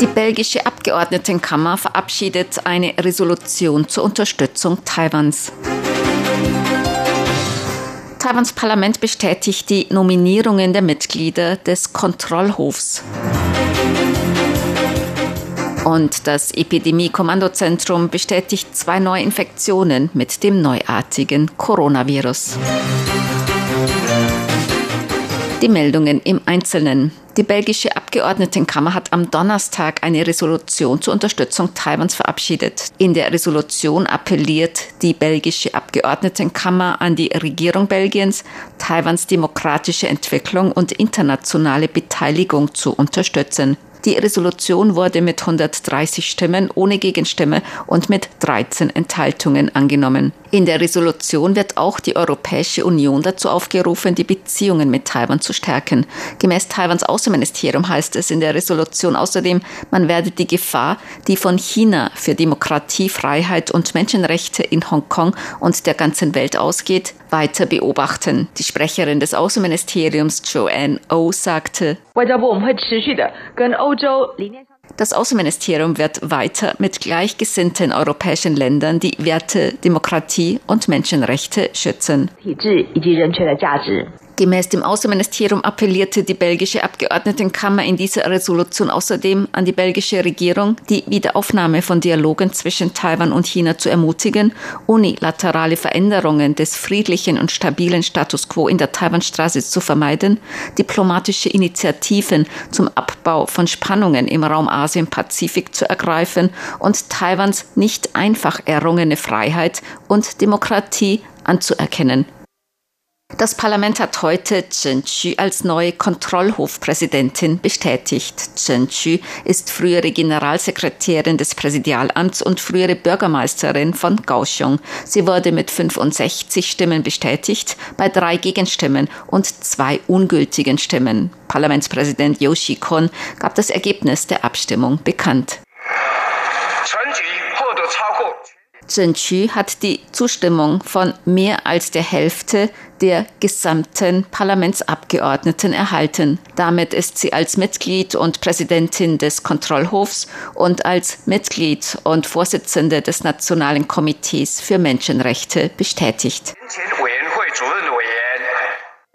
Die belgische Abgeordnetenkammer verabschiedet eine Resolution zur Unterstützung Taiwans. Taiwans Parlament bestätigt die Nominierungen der Mitglieder des Kontrollhofs. Und das Epidemie-Kommandozentrum bestätigt zwei Neuinfektionen mit dem neuartigen Coronavirus. Die Meldungen im Einzelnen. Die belgische Abgeordnetenkammer hat am Donnerstag eine Resolution zur Unterstützung Taiwans verabschiedet. In der Resolution appelliert die belgische Abgeordnetenkammer an die Regierung Belgiens, Taiwans demokratische Entwicklung und internationale Beteiligung zu unterstützen. Die Resolution wurde mit 130 Stimmen ohne Gegenstimme und mit 13 Enthaltungen angenommen. In der Resolution wird auch die Europäische Union dazu aufgerufen, die Beziehungen mit Taiwan zu stärken. Gemäß Taiwans Außenministerium heißt es in der Resolution außerdem, man werde die Gefahr, die von China für Demokratie, Freiheit und Menschenrechte in Hongkong und der ganzen Welt ausgeht, weiter beobachten. Die Sprecherin des Außenministeriums Joanne O oh sagte, das Außenministerium wird weiter mit gleichgesinnten europäischen Ländern die Werte Demokratie und Menschenrechte schützen. Gemäß dem Außenministerium appellierte die belgische Abgeordnetenkammer in dieser Resolution außerdem an die belgische Regierung, die Wiederaufnahme von Dialogen zwischen Taiwan und China zu ermutigen, unilaterale Veränderungen des friedlichen und stabilen Status quo in der Taiwanstraße zu vermeiden, diplomatische Initiativen zum Abbau von Spannungen im Raum Asien-Pazifik zu ergreifen und Taiwans nicht einfach errungene Freiheit und Demokratie anzuerkennen. Das Parlament hat heute Chen Qu als neue Kontrollhofpräsidentin bestätigt. Chen Qu ist frühere Generalsekretärin des Präsidialamts und frühere Bürgermeisterin von Kaohsiung. Sie wurde mit 65 Stimmen bestätigt, bei drei Gegenstimmen und zwei ungültigen Stimmen. Parlamentspräsident Yoshi Kon gab das Ergebnis der Abstimmung bekannt. Chen Qu hat die Zustimmung von mehr als der Hälfte der gesamten Parlamentsabgeordneten erhalten. Damit ist sie als Mitglied und Präsidentin des Kontrollhofs und als Mitglied und Vorsitzende des Nationalen Komitees für Menschenrechte bestätigt.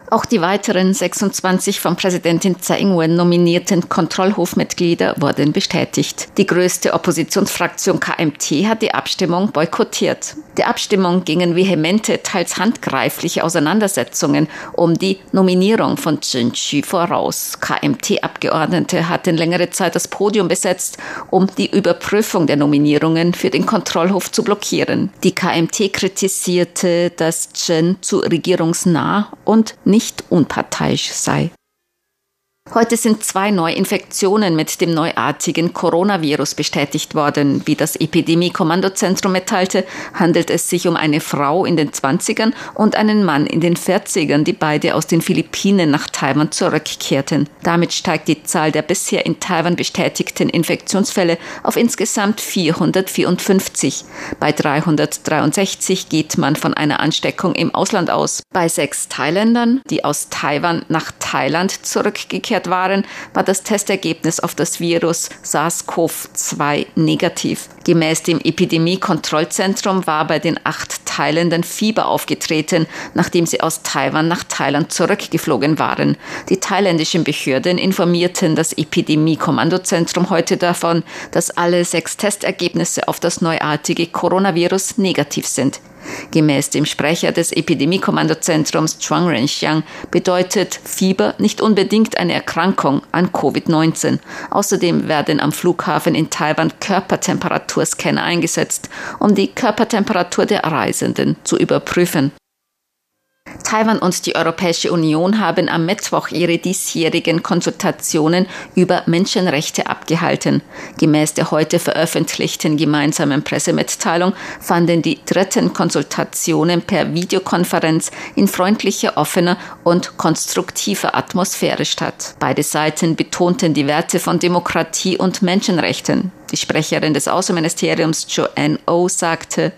Auch die weiteren 26 von Präsidentin Tsai Ing-wen nominierten Kontrollhofmitglieder wurden bestätigt. Die größte Oppositionsfraktion KMT hat die Abstimmung boykottiert. Der Abstimmung gingen vehemente, teils handgreifliche Auseinandersetzungen um die Nominierung von Chen Qu voraus. KMT-Abgeordnete hatten längere Zeit das Podium besetzt, um die Überprüfung der Nominierungen für den Kontrollhof zu blockieren. Die KMT kritisierte, dass Chen zu regierungsnah und nicht nicht unparteiisch sei. Heute sind zwei Neuinfektionen mit dem neuartigen Coronavirus bestätigt worden. Wie das Epidemie-Kommandozentrum mitteilte, handelt es sich um eine Frau in den 20ern und einen Mann in den 40ern, die beide aus den Philippinen nach Taiwan zurückkehrten. Damit steigt die Zahl der bisher in Taiwan bestätigten Infektionsfälle auf insgesamt 454. Bei 363 geht man von einer Ansteckung im Ausland aus. Bei sechs Thailändern, die aus Taiwan nach Thailand zurückgekehrt zurückgekehrt waren, war das Testergebnis auf das Virus SARS-CoV-2 negativ. Gemäß dem Epidemie-Kontrollzentrum war bei den acht Thailändern Fieber aufgetreten, nachdem sie aus Taiwan nach Thailand zurückgeflogen waren. Die thailändischen Behörden informierten das Epidemie-Kommandozentrum heute davon, dass alle sechs Testergebnisse auf das neuartige Coronavirus negativ sind. Gemäß dem Sprecher des Epidemiekommandozentrums Chuang Renxiang bedeutet Fieber nicht unbedingt eine Erkrankung an Covid-19. Außerdem werden am Flughafen in Taiwan Körpertemperaturscanner eingesetzt, um die Körpertemperatur der Reisenden zu überprüfen. Taiwan und die Europäische Union haben am Mittwoch ihre diesjährigen Konsultationen über Menschenrechte abgehalten. Gemäß der heute veröffentlichten gemeinsamen Pressemitteilung fanden die dritten Konsultationen per Videokonferenz in freundlicher, offener und konstruktiver Atmosphäre statt. Beide Seiten betonten die Werte von Demokratie und Menschenrechten. Die Sprecherin des Außenministeriums Joanne O sagte,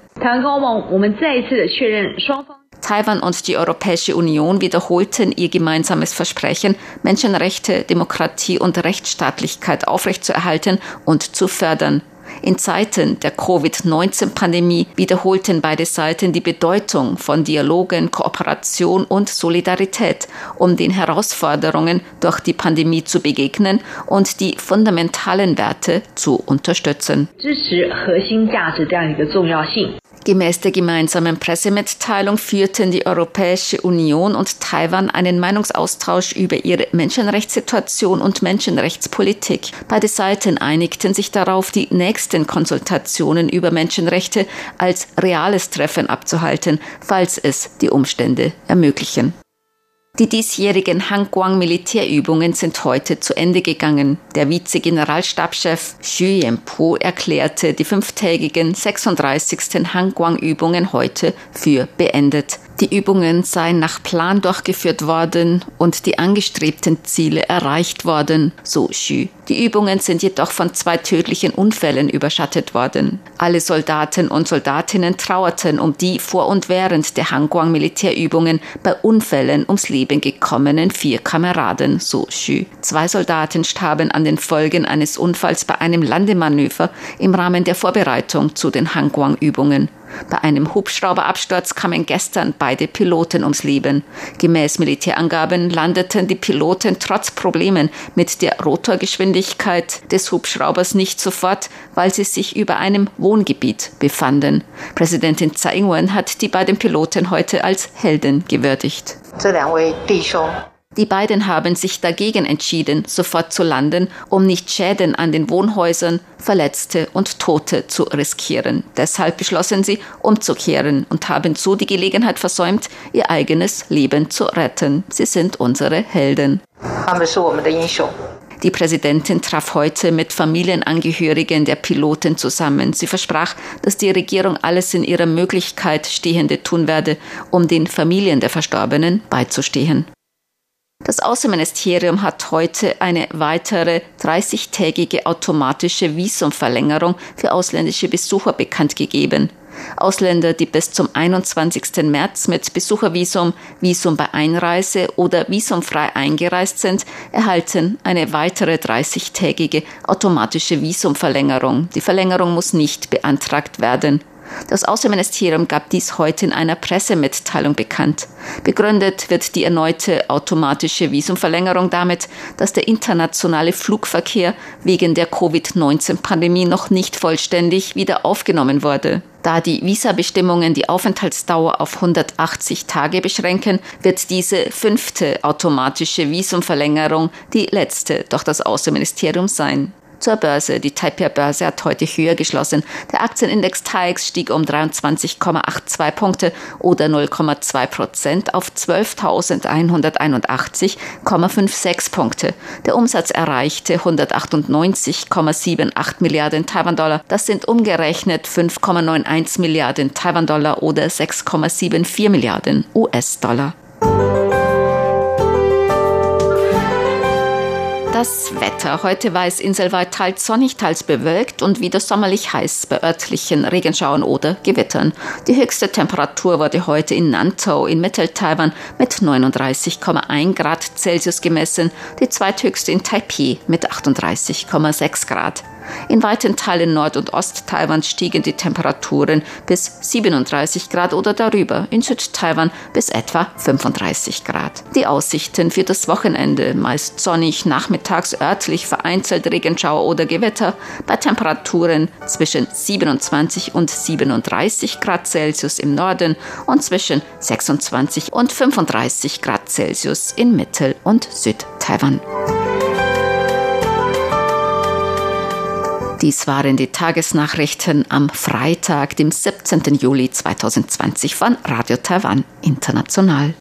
Taiwan und die Europäische Union wiederholten ihr gemeinsames Versprechen, Menschenrechte, Demokratie und Rechtsstaatlichkeit aufrechtzuerhalten und zu fördern. In Zeiten der Covid-19-Pandemie wiederholten beide Seiten die Bedeutung von Dialogen, Kooperation und Solidarität, um den Herausforderungen durch die Pandemie zu begegnen und die fundamentalen Werte zu unterstützen. Gemäß der gemeinsamen Pressemitteilung führten die Europäische Union und Taiwan einen Meinungsaustausch über ihre Menschenrechtssituation und Menschenrechtspolitik. Beide Seiten einigten sich darauf, die nächsten Konsultationen über Menschenrechte als reales Treffen abzuhalten, falls es die Umstände ermöglichen. Die diesjährigen Hangguang Militärübungen sind heute zu Ende gegangen. Der Vize-Generalstabschef Xu Yanpu erklärte die fünftägigen 36. Hangguang Übungen heute für beendet. Die Übungen seien nach Plan durchgeführt worden und die angestrebten Ziele erreicht worden, so Xu. Die Übungen sind jedoch von zwei tödlichen Unfällen überschattet worden. Alle Soldaten und Soldatinnen trauerten um die vor und während der Hangguang Militärübungen bei Unfällen ums Leben gekommenen vier Kameraden, so Xu. Zwei Soldaten starben an den Folgen eines Unfalls bei einem Landemanöver im Rahmen der Vorbereitung zu den Hangguang Übungen. Bei einem Hubschrauberabsturz kamen gestern beide Piloten ums Leben. Gemäß Militärangaben landeten die Piloten trotz Problemen mit der Rotorgeschwindigkeit des Hubschraubers nicht sofort, weil sie sich über einem Wohngebiet befanden. Präsidentin Tsai Ing-wen hat die beiden Piloten heute als Helden gewürdigt. Die beiden haben sich dagegen entschieden, sofort zu landen, um nicht Schäden an den Wohnhäusern, Verletzte und Tote zu riskieren. Deshalb beschlossen sie, umzukehren und haben so die Gelegenheit versäumt, ihr eigenes Leben zu retten. Sie sind unsere Helden. Die Präsidentin traf heute mit Familienangehörigen der Piloten zusammen. Sie versprach, dass die Regierung alles in ihrer Möglichkeit Stehende tun werde, um den Familien der Verstorbenen beizustehen. Das Außenministerium hat heute eine weitere 30-tägige automatische Visumverlängerung für ausländische Besucher bekannt gegeben. Ausländer, die bis zum 21. März mit Besuchervisum, Visum bei Einreise oder visumfrei eingereist sind, erhalten eine weitere 30-tägige automatische Visumverlängerung. Die Verlängerung muss nicht beantragt werden. Das Außenministerium gab dies heute in einer Pressemitteilung bekannt. Begründet wird die erneute automatische Visumverlängerung damit, dass der internationale Flugverkehr wegen der Covid-19-Pandemie noch nicht vollständig wieder aufgenommen wurde. Da die Visabestimmungen die Aufenthaltsdauer auf 180 Tage beschränken, wird diese fünfte automatische Visumverlängerung die letzte durch das Außenministerium sein. Zur Börse. Die Taipei-Börse hat heute höher geschlossen. Der Aktienindex TAIX stieg um 23,82 Punkte oder 0,2 Prozent auf 12.181,56 Punkte. Der Umsatz erreichte 198,78 Milliarden Taiwan-Dollar. Das sind umgerechnet 5,91 Milliarden Taiwan-Dollar oder 6,74 Milliarden US-Dollar. Das Wetter. Heute war es inselweit teils sonnig, teils bewölkt und wieder sommerlich heiß bei örtlichen Regenschauern oder Gewittern. Die höchste Temperatur wurde heute in Nantau in Mittel-Taiwan mit 39,1 Grad Celsius gemessen, die zweithöchste in Taipei mit 38,6 Grad. In weiten Teilen Nord- und Ost-Taiwans stiegen die Temperaturen bis 37 Grad oder darüber, in Süd-Taiwan bis etwa 35 Grad. Die Aussichten für das Wochenende meist sonnig, nachmittags örtlich vereinzelt Regenschauer oder Gewitter bei Temperaturen zwischen 27 und 37 Grad Celsius im Norden und zwischen 26 und 35 Grad Celsius in Mittel- und Süd-Taiwan. Dies waren die Tagesnachrichten am Freitag, dem 17. Juli 2020 von Radio Taiwan International.